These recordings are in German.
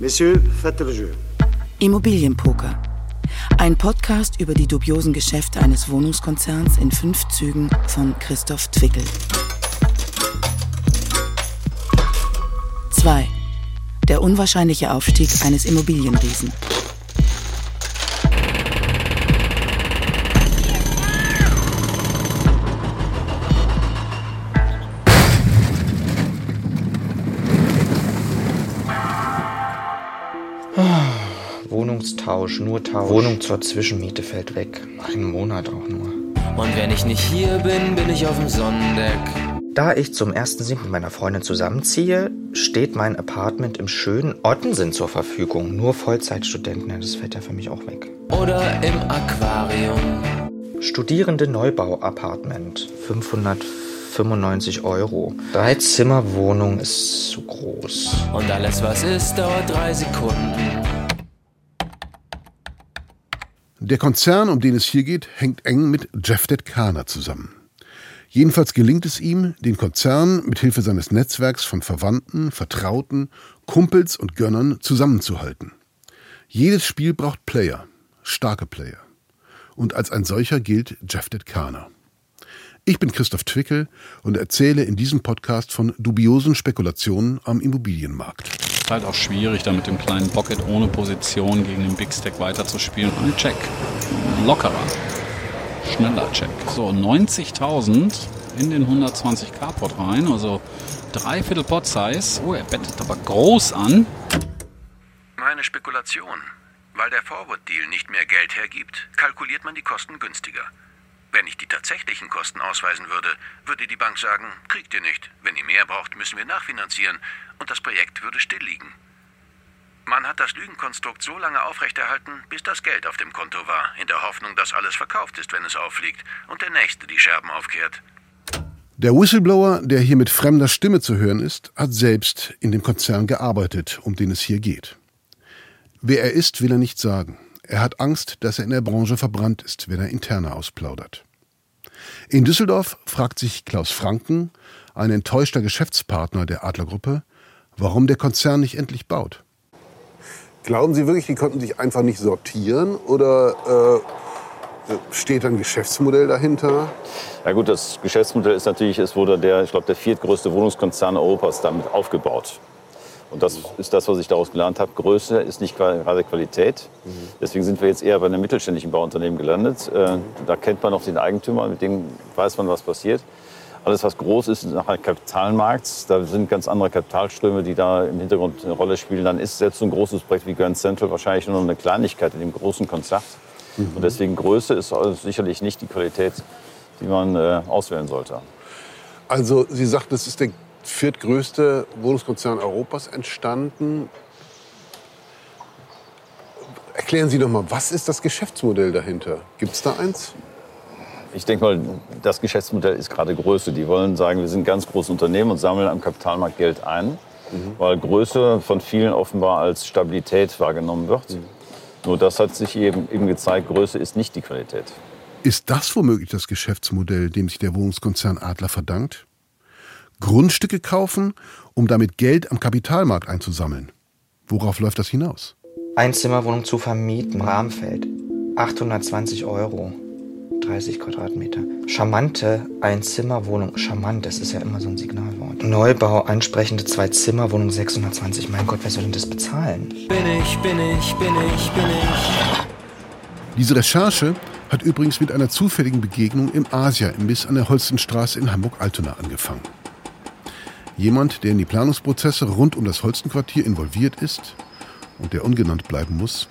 Messieurs, faites le jeu. Immobilienpoker. Ein Podcast über die dubiosen Geschäfte eines Wohnungskonzerns in fünf Zügen von Christoph Twickel. 2. Der unwahrscheinliche Aufstieg eines Immobilienriesen. Wohnungstausch, nur Tausch. Wohnung zur Zwischenmiete fällt weg. Einen Monat auch nur. Und wenn ich nicht hier bin, bin ich auf dem Sonnendeck. Da ich zum 1.7. mit meiner Freundin zusammenziehe, steht mein Apartment im schönen Ottensen zur Verfügung. Nur Vollzeitstudenten, das fällt ja für mich auch weg. Oder im Aquarium. Studierende Neubau-Apartment. 595 Euro. Drei Zimmer Wohnung ist zu groß. Und alles, was ist, dauert drei Sekunden. Der Konzern, um den es hier geht, hängt eng mit Jeffdet Kahner zusammen. Jedenfalls gelingt es ihm, den Konzern mit Hilfe seines Netzwerks von Verwandten, Vertrauten, Kumpels und Gönnern zusammenzuhalten. Jedes Spiel braucht Player, starke Player. Und als ein solcher gilt Jeffdet Kahner. Ich bin Christoph Twickel und erzähle in diesem Podcast von dubiosen Spekulationen am Immobilienmarkt. Ist halt auch schwierig, da mit dem kleinen Pocket ohne Position gegen den Big Stack weiterzuspielen. Ein Check. Lockerer schneller Check. So, 90.000 in den 120 K-Pot rein, also dreiviertel Pot Size. Oh, er bettet aber groß an. Meine Spekulation. Weil der Forward Deal nicht mehr Geld hergibt, kalkuliert man die Kosten günstiger. Wenn ich die tatsächlichen Kosten ausweisen würde, würde die Bank sagen, kriegt ihr nicht. Wenn ihr mehr braucht, müssen wir nachfinanzieren und das Projekt würde still liegen. Man hat das Lügenkonstrukt so lange aufrechterhalten, bis das Geld auf dem Konto war, in der Hoffnung, dass alles verkauft ist, wenn es auffliegt und der Nächste die Scherben aufkehrt. Der Whistleblower, der hier mit fremder Stimme zu hören ist, hat selbst in dem Konzern gearbeitet, um den es hier geht. Wer er ist, will er nicht sagen. Er hat Angst, dass er in der Branche verbrannt ist, wenn er interne ausplaudert. In Düsseldorf fragt sich Klaus Franken, ein enttäuschter Geschäftspartner der Adlergruppe, warum der Konzern nicht endlich baut. Glauben Sie wirklich, die konnten sich einfach nicht sortieren oder äh, steht ein Geschäftsmodell dahinter? Ja gut, das Geschäftsmodell ist natürlich, es wurde der, ich glaube, der viertgrößte Wohnungskonzern Europas damit aufgebaut. Und das ist das, was ich daraus gelernt habe. Größe ist nicht gerade Qualität. Deswegen sind wir jetzt eher bei einem mittelständischen Bauunternehmen gelandet. Äh, da kennt man noch den Eigentümer, mit dem weiß man, was passiert. Alles, was groß ist, ist nachher Kapitalmarkt. Da sind ganz andere Kapitalströme, die da im Hintergrund eine Rolle spielen. Dann ist selbst so ein großes Projekt wie Grand Central wahrscheinlich nur eine Kleinigkeit in dem großen Konzert. Mhm. Und deswegen Größe ist sicherlich nicht die Qualität, die man äh, auswählen sollte. Also Sie sagten, es ist der viertgrößte Wohnungskonzern Europas entstanden. Erklären Sie doch mal, was ist das Geschäftsmodell dahinter? Gibt es da eins? Ich denke mal, das Geschäftsmodell ist gerade Größe. Die wollen sagen, wir sind ein ganz großes Unternehmen und sammeln am Kapitalmarkt Geld ein, mhm. weil Größe von vielen offenbar als Stabilität wahrgenommen wird. Mhm. Nur das hat sich eben, eben gezeigt, Größe ist nicht die Qualität. Ist das womöglich das Geschäftsmodell, dem sich der Wohnungskonzern Adler verdankt? Grundstücke kaufen, um damit Geld am Kapitalmarkt einzusammeln. Worauf läuft das hinaus? Einzimmerwohnung zu vermieten, Rahmenfeld. 820 Euro. 30 Quadratmeter. Charmante Einzimmerwohnung. Charmant, das ist ja immer so ein Signalwort. Neubau, ansprechende Zwei-Zimmer-Wohnung 620. Mein Gott, wer soll denn das bezahlen? Bin ich, bin ich, bin ich, bin ich. Diese Recherche hat übrigens mit einer zufälligen Begegnung im Asia-Imbiss an der Holstenstraße in Hamburg-Altona angefangen. Jemand, der in die Planungsprozesse rund um das Holstenquartier involviert ist und der ungenannt bleiben muss,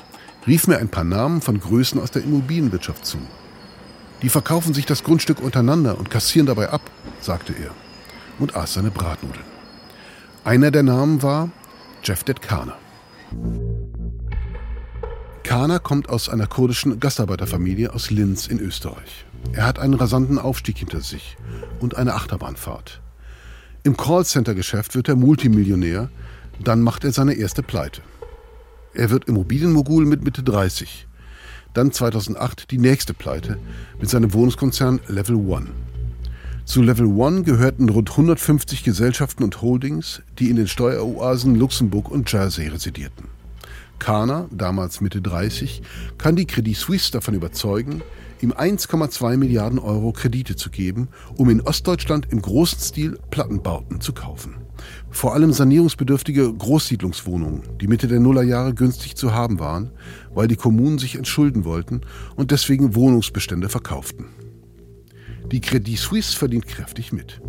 rief mir ein paar Namen von Größen aus der Immobilienwirtschaft zu. Die verkaufen sich das Grundstück untereinander und kassieren dabei ab, sagte er und aß seine Bratnudeln. Einer der Namen war Jeffdet Kana. Kana kommt aus einer kurdischen Gastarbeiterfamilie aus Linz in Österreich. Er hat einen rasanten Aufstieg hinter sich und eine Achterbahnfahrt. Im Callcenter-Geschäft wird er Multimillionär, dann macht er seine erste Pleite. Er wird Immobilienmogul mit Mitte 30 dann 2008 die nächste Pleite mit seinem Wohnungskonzern Level One. Zu Level One gehörten rund 150 Gesellschaften und Holdings, die in den Steueroasen Luxemburg und Jersey residierten. Kana, damals Mitte 30, kann die Credit Suisse davon überzeugen, ihm 1,2 Milliarden Euro Kredite zu geben, um in Ostdeutschland im großen Stil Plattenbauten zu kaufen. Vor allem sanierungsbedürftige Großsiedlungswohnungen, die Mitte der Nullerjahre günstig zu haben waren, weil die Kommunen sich entschulden wollten und deswegen Wohnungsbestände verkauften. Die Credit Suisse verdient kräftig mit.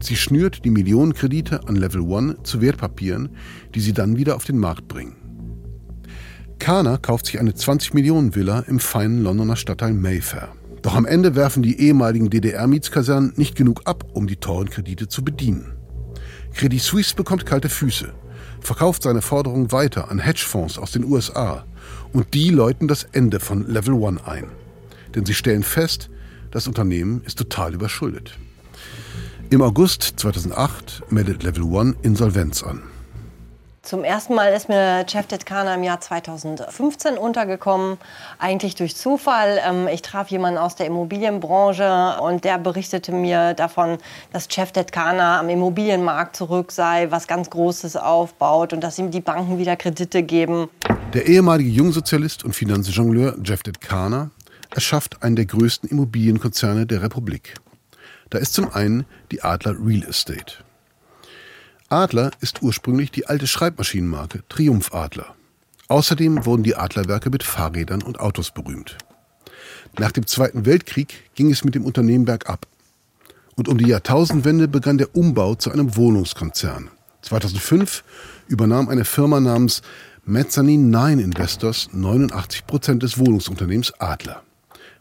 Sie schnürt die Millionenkredite an Level One zu Wertpapieren, die sie dann wieder auf den Markt bringen. Kana kauft sich eine 20 Millionen Villa im feinen Londoner Stadtteil Mayfair. Doch am Ende werfen die ehemaligen DDR-Mietskasernen nicht genug ab, um die teuren Kredite zu bedienen. Credit Suisse bekommt kalte Füße, verkauft seine Forderungen weiter an Hedgefonds aus den USA und die läuten das Ende von Level One ein. Denn sie stellen fest, das Unternehmen ist total überschuldet. Im August 2008 meldet Level One Insolvenz an. Zum ersten Mal ist mir Chef Detkana im Jahr 2015 untergekommen, eigentlich durch Zufall. Ähm, ich traf jemanden aus der Immobilienbranche und der berichtete mir davon, dass Chef Detkana am Immobilienmarkt zurück sei, was ganz Großes aufbaut und dass ihm die Banken wieder Kredite geben. Der ehemalige Jungsozialist und Finanzjongleur Jeff Detkana erschafft einen der größten Immobilienkonzerne der Republik. Da ist zum einen die Adler Real Estate. Adler ist ursprünglich die alte Schreibmaschinenmarke Triumph Adler. Außerdem wurden die Adlerwerke mit Fahrrädern und Autos berühmt. Nach dem Zweiten Weltkrieg ging es mit dem Unternehmen bergab. Und um die Jahrtausendwende begann der Umbau zu einem Wohnungskonzern. 2005 übernahm eine Firma namens Mezzanine Nine Investors 89 Prozent des Wohnungsunternehmens Adler.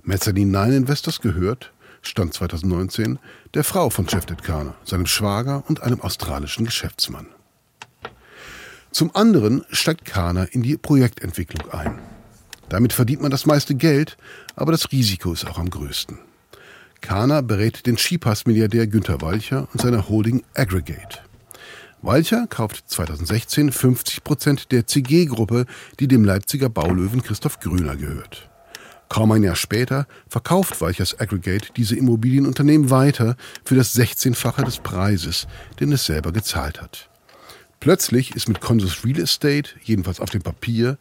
Mezzanine Nine Investors gehört, Stand 2019, der Frau von Cevdet Kana, seinem Schwager und einem australischen Geschäftsmann. Zum anderen steigt Kana in die Projektentwicklung ein. Damit verdient man das meiste Geld, aber das Risiko ist auch am größten. Kana berät den Skipass-Milliardär Günter Walcher und seine Holding Aggregate. Walcher kauft 2016 50 Prozent der CG-Gruppe, die dem Leipziger Baulöwen Christoph Grüner gehört. Kaum ein Jahr später verkauft Weichers Aggregate diese Immobilienunternehmen weiter für das 16-fache des Preises, den es selber gezahlt hat. Plötzlich ist mit Consus Real Estate, jedenfalls auf dem Papier,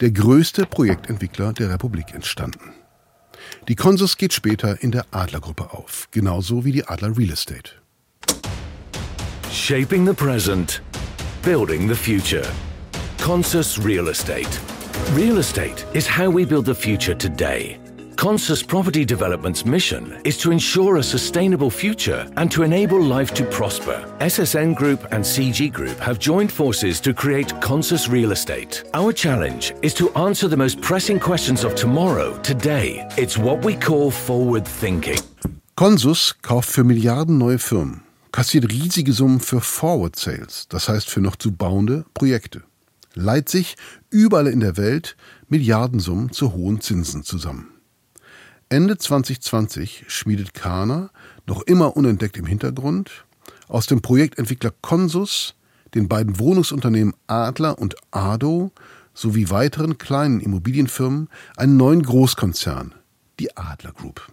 der größte Projektentwickler der Republik entstanden. Die Consus geht später in der Adlergruppe auf, genauso wie die Adler Real Estate. Shaping the present, building the future. Consus Real Estate. Real estate is how we build the future today. Consus Property Development's mission is to ensure a sustainable future and to enable life to prosper. SSN Group and CG Group have joined forces to create Consus Real Estate. Our challenge is to answer the most pressing questions of tomorrow, today. It's what we call forward thinking. Consus kauft für Milliarden neue Firmen, kassiert riesige Summen für Forward Sales, das heißt für noch zu bauende Projekte leiht sich überall in der Welt Milliardensummen zu hohen Zinsen zusammen. Ende 2020 schmiedet Kana, noch immer unentdeckt im Hintergrund, aus dem Projektentwickler Consus, den beiden Wohnungsunternehmen Adler und Ado sowie weiteren kleinen Immobilienfirmen einen neuen Großkonzern, die Adler Group.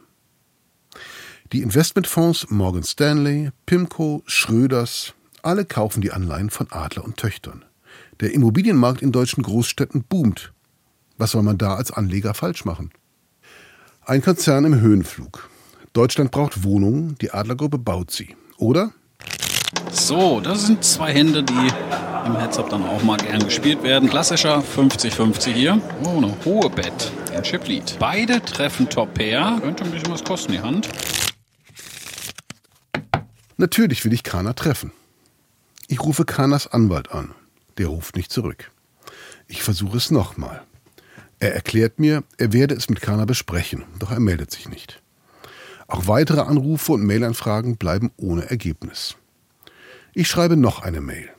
Die Investmentfonds Morgan Stanley, Pimco, Schröders, alle kaufen die Anleihen von Adler und Töchtern. Der Immobilienmarkt in deutschen Großstädten boomt. Was soll man da als Anleger falsch machen? Ein Konzern im Höhenflug. Deutschland braucht Wohnungen, die Adlergruppe baut sie. Oder? So, das sind zwei Hände, die im Heads-Up dann auch mal gern gespielt werden. Klassischer 50-50 hier. Oh, eine hohe Bett. Ein Chip-Lead. Beide treffen Top-Pair. Könnte ein bisschen was kosten, die Hand. Natürlich will ich Kana treffen. Ich rufe Kanas Anwalt an. Der ruft nicht zurück. Ich versuche es nochmal. Er erklärt mir, er werde es mit Kana besprechen, doch er meldet sich nicht. Auch weitere Anrufe und Mailanfragen bleiben ohne Ergebnis. Ich schreibe noch eine Mail.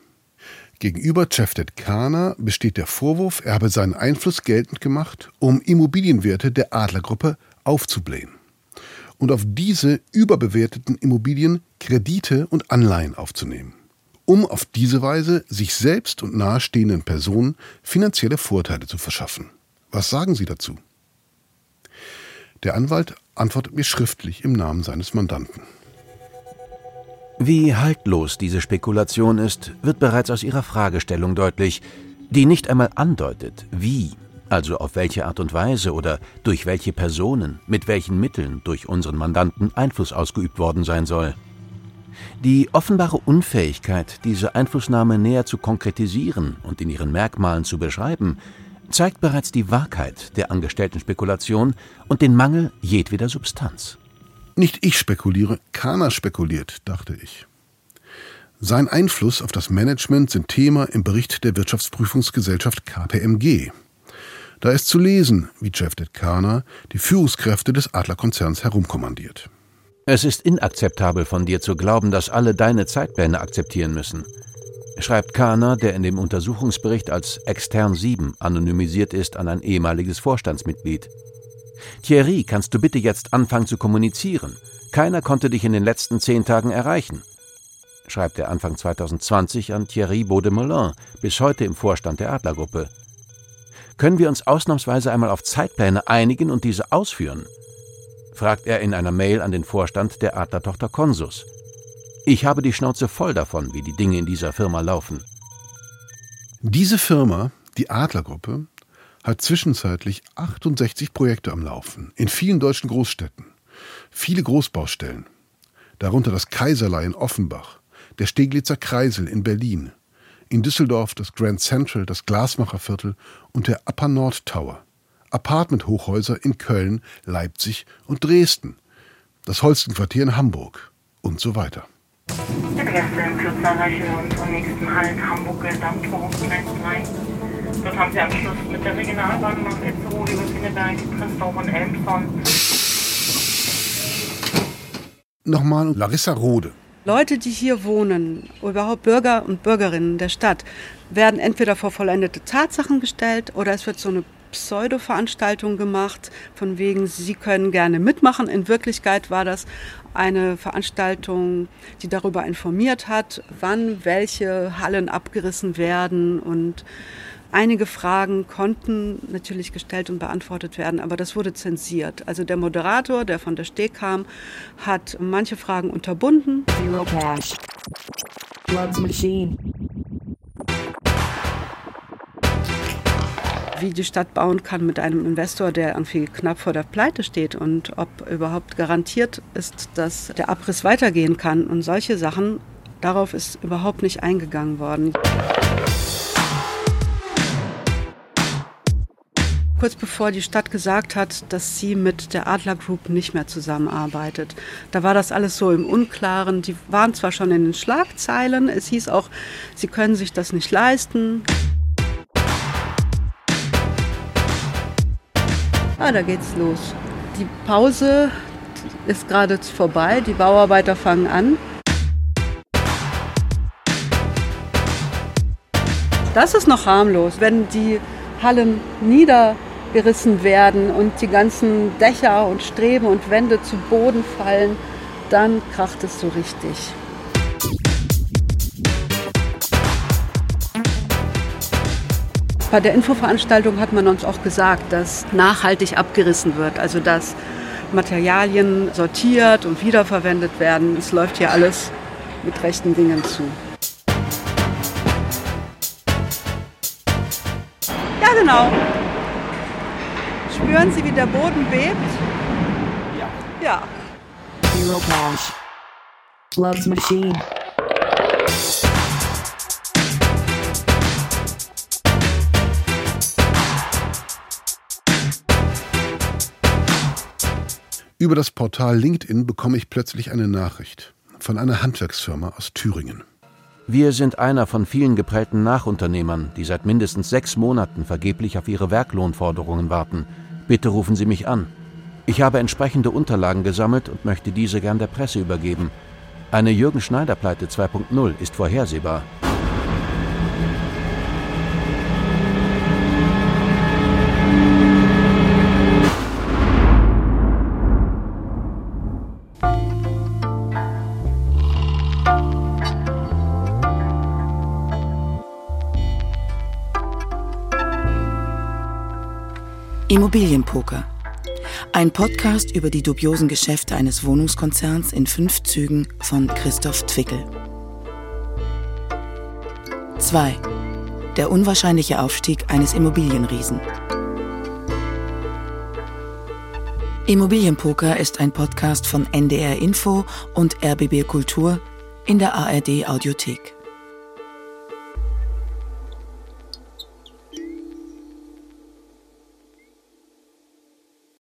Gegenüber Cevdet Kana besteht der Vorwurf, er habe seinen Einfluss geltend gemacht, um Immobilienwerte der Adlergruppe aufzublähen und auf diese überbewerteten Immobilien Kredite und Anleihen aufzunehmen um auf diese Weise sich selbst und nahestehenden Personen finanzielle Vorteile zu verschaffen. Was sagen Sie dazu? Der Anwalt antwortet mir schriftlich im Namen seines Mandanten. Wie haltlos diese Spekulation ist, wird bereits aus Ihrer Fragestellung deutlich. die nicht einmal andeutet, wie, also auf welche Art und Weise oder durch welche Personen, mit welchen Mitteln durch unseren Mandanten Einfluss ausgeübt worden sein soll. Die offenbare Unfähigkeit, diese Einflussnahme näher zu konkretisieren und in ihren Merkmalen zu beschreiben, zeigt bereits die Wahrheit der angestellten Spekulation und den Mangel jedweder Substanz. Nicht ich spekuliere, Kana spekuliert, dachte ich. Sein Einfluss auf das Management sind Thema im Bericht der Wirtschaftsprüfungsgesellschaft KPMG. Da ist zu lesen, wie Jeff Detkana die Führungskräfte des Adlerkonzerns herumkommandiert. Es ist inakzeptabel von dir zu glauben, dass alle deine Zeitpläne akzeptieren müssen schreibt Kahner, der in dem Untersuchungsbericht als extern 7 anonymisiert ist, an ein ehemaliges Vorstandsmitglied. Thierry, kannst du bitte jetzt anfangen zu kommunizieren? Keiner konnte dich in den letzten zehn Tagen erreichen. Schreibt er Anfang 2020 an Thierry Baudemelin, bis heute im Vorstand der Adlergruppe. Können wir uns ausnahmsweise einmal auf Zeitpläne einigen und diese ausführen? Fragt er in einer Mail an den Vorstand der Adlertochter Consus. Ich habe die Schnauze voll davon, wie die Dinge in dieser Firma laufen. Diese Firma, die Adlergruppe, hat zwischenzeitlich 68 Projekte am Laufen in vielen deutschen Großstädten. Viele Großbaustellen, darunter das Kaiserlei in Offenbach, der Steglitzer Kreisel in Berlin, in Düsseldorf das Grand Central, das Glasmacherviertel und der Upper Nord Tower, Apartment-Hochhäuser in Köln, Leipzig und Dresden, das Holstenquartier in Hamburg und so weiter. Bitte Gäste in Kürze erreichen wir unseren nächsten Halt Hamburg-Gesamtwohnung 1-3. Dort haben Sie Anschluss mit der Regionalbahn nach Itzehoe über Pinneberg, Christoph und Elmshorn. Nochmal Larissa Rode. Leute, die hier wohnen, überhaupt Bürger und Bürgerinnen der Stadt, werden entweder vor vollendete Tatsachen gestellt oder es wird so eine Pseudo-Veranstaltung gemacht, von wegen, sie können gerne mitmachen. In Wirklichkeit war das eine Veranstaltung, die darüber informiert hat, wann welche Hallen abgerissen werden und Einige Fragen konnten natürlich gestellt und beantwortet werden, aber das wurde zensiert. Also der Moderator, der von der Steg kam, hat manche Fragen unterbunden. Zero Cash. Loves Machine. Wie die Stadt bauen kann mit einem Investor, der irgendwie knapp vor der Pleite steht und ob überhaupt garantiert ist, dass der Abriss weitergehen kann und solche Sachen. Darauf ist überhaupt nicht eingegangen worden. kurz bevor die Stadt gesagt hat, dass sie mit der Adler Group nicht mehr zusammenarbeitet. Da war das alles so im Unklaren. Die waren zwar schon in den Schlagzeilen, es hieß auch, sie können sich das nicht leisten. Ah, da geht's los. Die Pause ist gerade vorbei, die Bauarbeiter fangen an. Das ist noch harmlos, wenn die Hallen niedergerissen werden und die ganzen Dächer und Streben und Wände zu Boden fallen, dann kracht es so richtig. Bei der Infoveranstaltung hat man uns auch gesagt, dass nachhaltig abgerissen wird, also dass Materialien sortiert und wiederverwendet werden. Es läuft hier alles mit rechten Dingen zu. Ja, genau. Spüren Sie, wie der Boden bebt? Ja. Ja. Zero Cash. Loves Machine. Über das Portal LinkedIn bekomme ich plötzlich eine Nachricht von einer Handwerksfirma aus Thüringen. Wir sind einer von vielen geprellten Nachunternehmern, die seit mindestens sechs Monaten vergeblich auf ihre Werklohnforderungen warten. Bitte rufen Sie mich an. Ich habe entsprechende Unterlagen gesammelt und möchte diese gern der Presse übergeben. Eine Jürgen Schneider-Pleite 2.0 ist vorhersehbar. Immobilienpoker. Ein Podcast über die dubiosen Geschäfte eines Wohnungskonzerns in fünf Zügen von Christoph Twickel. 2. Der unwahrscheinliche Aufstieg eines Immobilienriesen. Immobilienpoker ist ein Podcast von NDR Info und RBB Kultur in der ARD Audiothek.